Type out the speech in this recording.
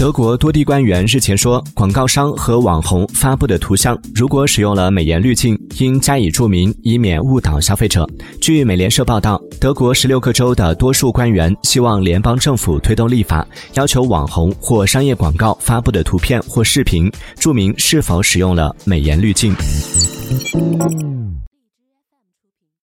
德国多地官员日前说广告商和网红发布的图像如果使用了美颜滤镜应加以注明以免误导消费者。据美联社报道德国十六个州的多数官员希望联邦政府推动立法要求网红或商业广告发布的图片或视频注明是否使用了美颜滤镜。